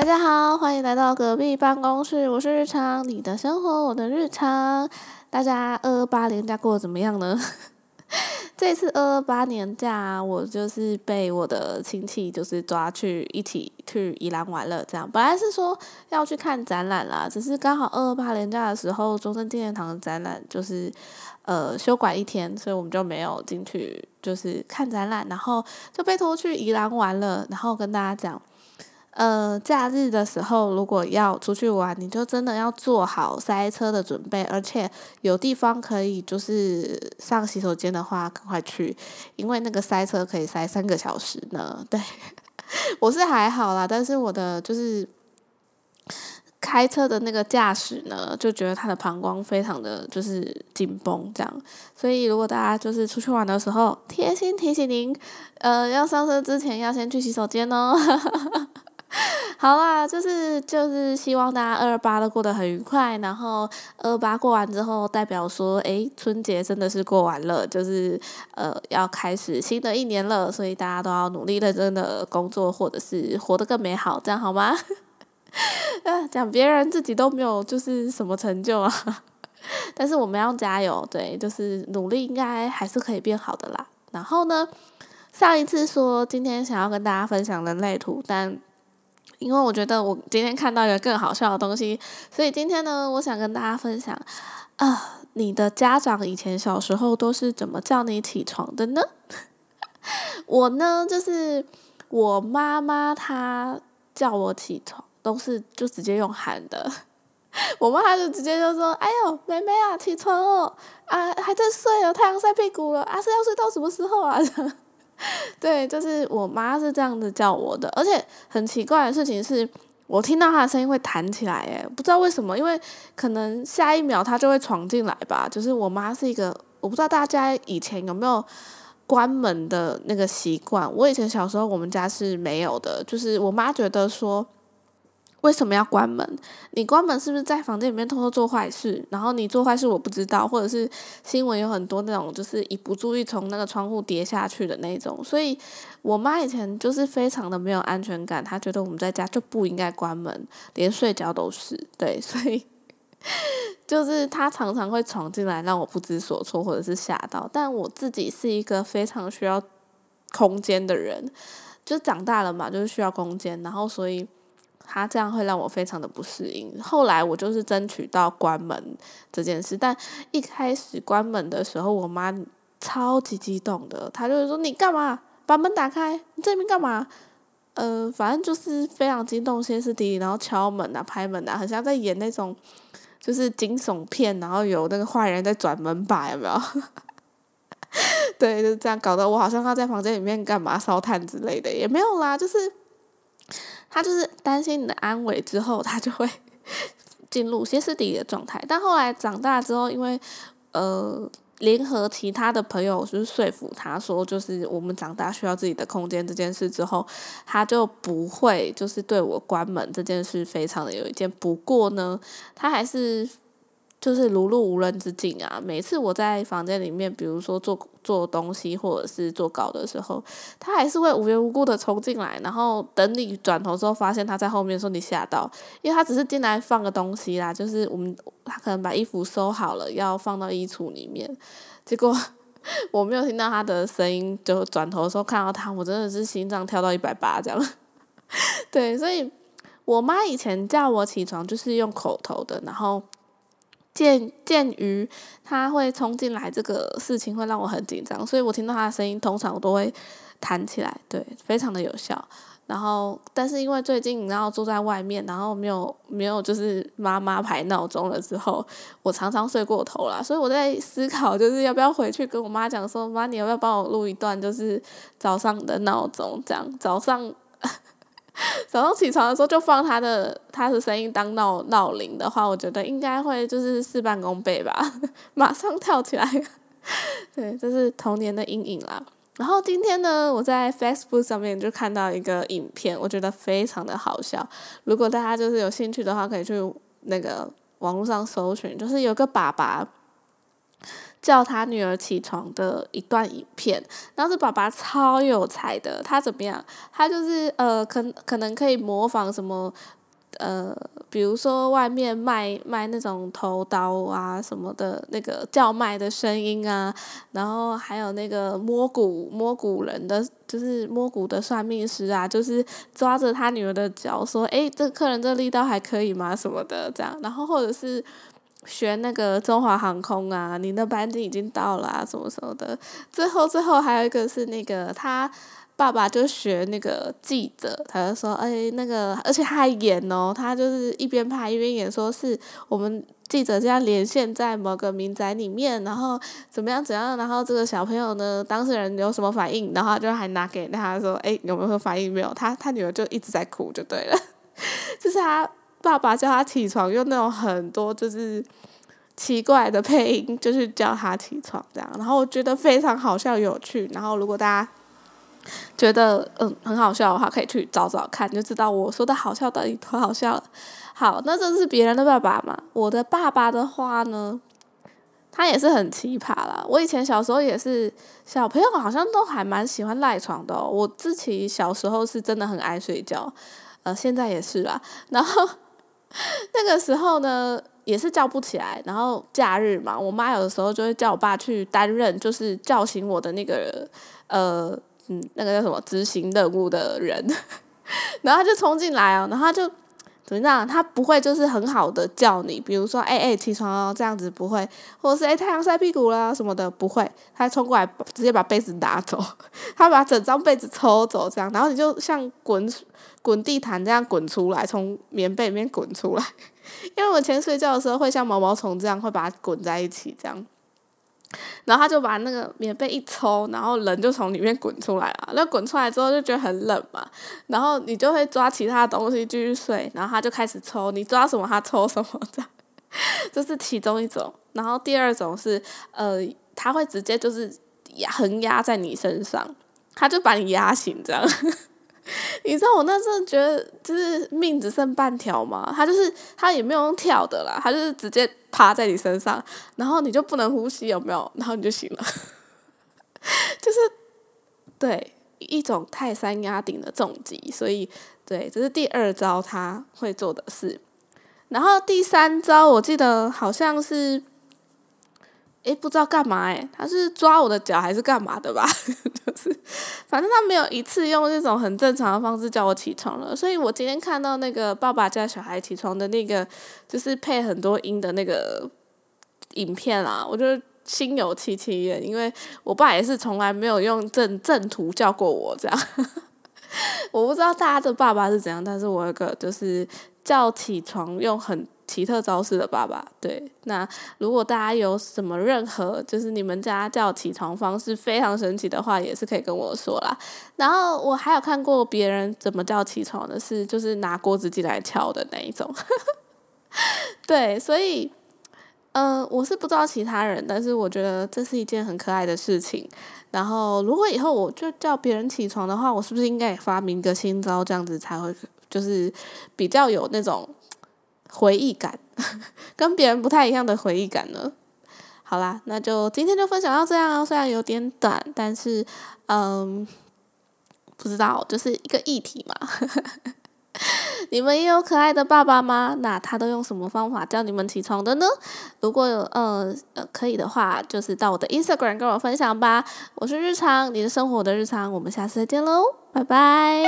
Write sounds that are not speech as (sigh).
大家好，欢迎来到隔壁办公室，我是日常，你的生活我的日常。大家二二八年假过得怎么样呢？(laughs) 这次二二八年假，我就是被我的亲戚就是抓去一起去宜兰玩了。这样本来是说要去看展览啦，只是刚好二二八年假的时候，中正纪念堂的展览就是呃休馆一天，所以我们就没有进去就是看展览，然后就被拖去宜兰玩了。然后跟大家讲。呃，假日的时候如果要出去玩，你就真的要做好塞车的准备，而且有地方可以就是上洗手间的话，赶快去，因为那个塞车可以塞三个小时呢。对，(laughs) 我是还好啦，但是我的就是开车的那个驾驶呢，就觉得他的膀胱非常的就是紧绷这样，所以如果大家就是出去玩的时候，贴心提醒您，呃，要上车之前要先去洗手间哦。(laughs) (laughs) 好啦，就是就是希望大家二二八都过得很愉快，然后二八过完之后，代表说，诶，春节真的是过完了，就是呃要开始新的一年了，所以大家都要努力认真的工作，或者是活得更美好，这样好吗？(laughs) 啊，讲别人自己都没有就是什么成就啊，(laughs) 但是我们要加油，对，就是努力应该还是可以变好的啦。然后呢，上一次说今天想要跟大家分享人类图，但因为我觉得我今天看到一个更好笑的东西，所以今天呢，我想跟大家分享啊，你的家长以前小时候都是怎么叫你起床的呢？(laughs) 我呢，就是我妈妈她叫我起床都是就直接用喊的，(laughs) 我妈她就直接就说：“哎呦，妹妹啊，起床哦，啊还在睡哦，太阳晒屁股了，啊是要睡到什么时候啊？” (laughs) (laughs) 对，就是我妈是这样子叫我的，而且很奇怪的事情是，我听到她的声音会弹起来，诶，不知道为什么，因为可能下一秒她就会闯进来吧。就是我妈是一个，我不知道大家以前有没有关门的那个习惯，我以前小时候我们家是没有的，就是我妈觉得说。为什么要关门？你关门是不是在房间里面偷偷做坏事？然后你做坏事我不知道，或者是新闻有很多那种，就是一不注意从那个窗户跌下去的那种。所以我妈以前就是非常的没有安全感，她觉得我们在家就不应该关门，连睡觉都是。(laughs) 对，所以就是她常常会闯进来，让我不知所措或者是吓到。但我自己是一个非常需要空间的人，就长大了嘛，就是需要空间，然后所以。他这样会让我非常的不适应。后来我就是争取到关门这件事，但一开始关门的时候，我妈超级激动的，她就是说：“你干嘛把门打开？你这边干嘛？”呃，反正就是非常激动，歇斯底里，然后敲门啊、拍门啊，很像在演那种就是惊悚片，然后有那个坏人在转门把，有没有？(laughs) 对，就这样搞得我好像要在房间里面干嘛烧炭之类的，也没有啦，就是。他就是担心你的安危，之后他就会 (laughs) 进入歇斯底里的状态。但后来长大之后，因为呃，联合其他的朋友就是说服他说，就是我们长大需要自己的空间这件事之后，他就不会就是对我关门这件事非常的有一见。不过呢，他还是。就是如入无人之境啊！每次我在房间里面，比如说做做东西或者是做稿的时候，他还是会无缘无故的冲进来，然后等你转头之后，发现他在后面，说你吓到，因为他只是进来放个东西啦，就是我们他可能把衣服收好了，要放到衣橱里面，结果 (laughs) 我没有听到他的声音，就转头的时候看到他，我真的是心脏跳到一百八这样。(laughs) 对，所以我妈以前叫我起床就是用口头的，然后。鉴鉴于他会冲进来这个事情会让我很紧张，所以我听到他的声音通常我都会弹起来，对，非常的有效。然后，但是因为最近然后住在外面，然后没有没有就是妈妈排闹钟了之后，我常常睡过头了，所以我在思考就是要不要回去跟我妈讲说，妈，你要不要帮我录一段就是早上的闹钟，这样早上。早上起床的时候就放他的他的声音当闹闹铃的话，我觉得应该会就是事半功倍吧，(laughs) 马上跳起来。(laughs) 对，这是童年的阴影啦。然后今天呢，我在 Facebook 上面就看到一个影片，我觉得非常的好笑。如果大家就是有兴趣的话，可以去那个网络上搜寻，就是有个爸爸叫他女儿起床的一段影片。然后这爸爸超有才的，他怎么样？他就是呃，可可能可以模仿什么。呃，比如说外面卖卖那种头刀啊什么的，那个叫卖的声音啊，然后还有那个摸骨摸骨人的，就是摸骨的算命师啊，就是抓着他女儿的脚说：“诶，这客人这力道还可以吗？”什么的这样，然后或者是学那个中华航空啊，你的班机已经到了啊，什么什么的。最后最后还有一个是那个他。爸爸就学那个记者，他就说：“哎，那个，而且他还演哦，他就是一边拍一边演，说是我们记者这样连线在某个民宅里面，然后怎么样怎样，然后这个小朋友呢，当事人有什么反应，然后就还拿给他说：，哎，有没有反应？没有，他他女儿就一直在哭，就对了。(laughs) 就是他爸爸叫他起床，用那种很多就是奇怪的配音，就是叫他起床这样，然后我觉得非常好笑有趣。然后如果大家。觉得嗯很好笑的话，可以去找找看，就知道我说的好笑到底多好笑了。好，那这是别人的爸爸嘛？我的爸爸的话呢，他也是很奇葩啦。我以前小时候也是，小朋友好像都还蛮喜欢赖床的。我自己小时候是真的很爱睡觉，呃，现在也是啦。然后 (laughs) 那个时候呢，也是叫不起来。然后假日嘛，我妈有的时候就会叫我爸去担任，就是叫醒我的那个呃。嗯，那个叫什么执行任务的人，(laughs) 然后他就冲进来哦，然后他就怎样？他不会就是很好的叫你，比如说哎哎起床哦这样子不会，或者是哎太阳晒屁股啦什么的不会，他冲过来直接把被子拿走，(laughs) 他把整张被子抽走这样，然后你就像滚滚地毯这样滚出来，从棉被里面滚出来，(laughs) 因为我以前睡觉的时候会像毛毛虫这样会把它滚在一起这样。然后他就把那个棉被一抽，然后人就从里面滚出来了。那滚出来之后就觉得很冷嘛，然后你就会抓其他东西继续睡。然后他就开始抽，你抓什么他抽什么这样，(laughs) 这是其中一种。然后第二种是，呃，他会直接就是压横压在你身上，他就把你压醒这样。你知道我那时候觉得就是命只剩半条嘛，他就是他也没有用跳的啦，他就是直接趴在你身上，然后你就不能呼吸，有没有？然后你就醒了，(laughs) 就是对一种泰山压顶的重击，所以对，这是第二招他会做的事，然后第三招我记得好像是。诶，不知道干嘛诶，他是抓我的脚还是干嘛的吧？(laughs) 就是，反正他没有一次用这种很正常的方式叫我起床了。所以我今天看到那个爸爸叫小孩起床的那个，就是配很多音的那个影片啊，我就心有戚戚焉，因为我爸也是从来没有用正正途叫过我这样。(laughs) 我不知道大家的爸爸是怎样，但是我有个就是叫起床用很。奇特招式的爸爸，对。那如果大家有什么任何，就是你们家叫起床方式非常神奇的话，也是可以跟我说啦。然后我还有看过别人怎么叫起床的，是就是拿锅子进来敲的那一种。(laughs) 对，所以，嗯，我是不知道其他人，但是我觉得这是一件很可爱的事情。然后，如果以后我就叫别人起床的话，我是不是应该也发明个新招，这样子才会就是比较有那种。回忆感，(laughs) 跟别人不太一样的回忆感呢。好啦，那就今天就分享到这样，虽然有点短，但是嗯，不知道就是一个议题嘛。(laughs) 你们也有可爱的爸爸吗？那他都用什么方法叫你们起床的呢？如果有呃呃可以的话，就是到我的 Instagram 跟我分享吧。我是日常，你的生活的日常，我们下次再见喽，拜拜。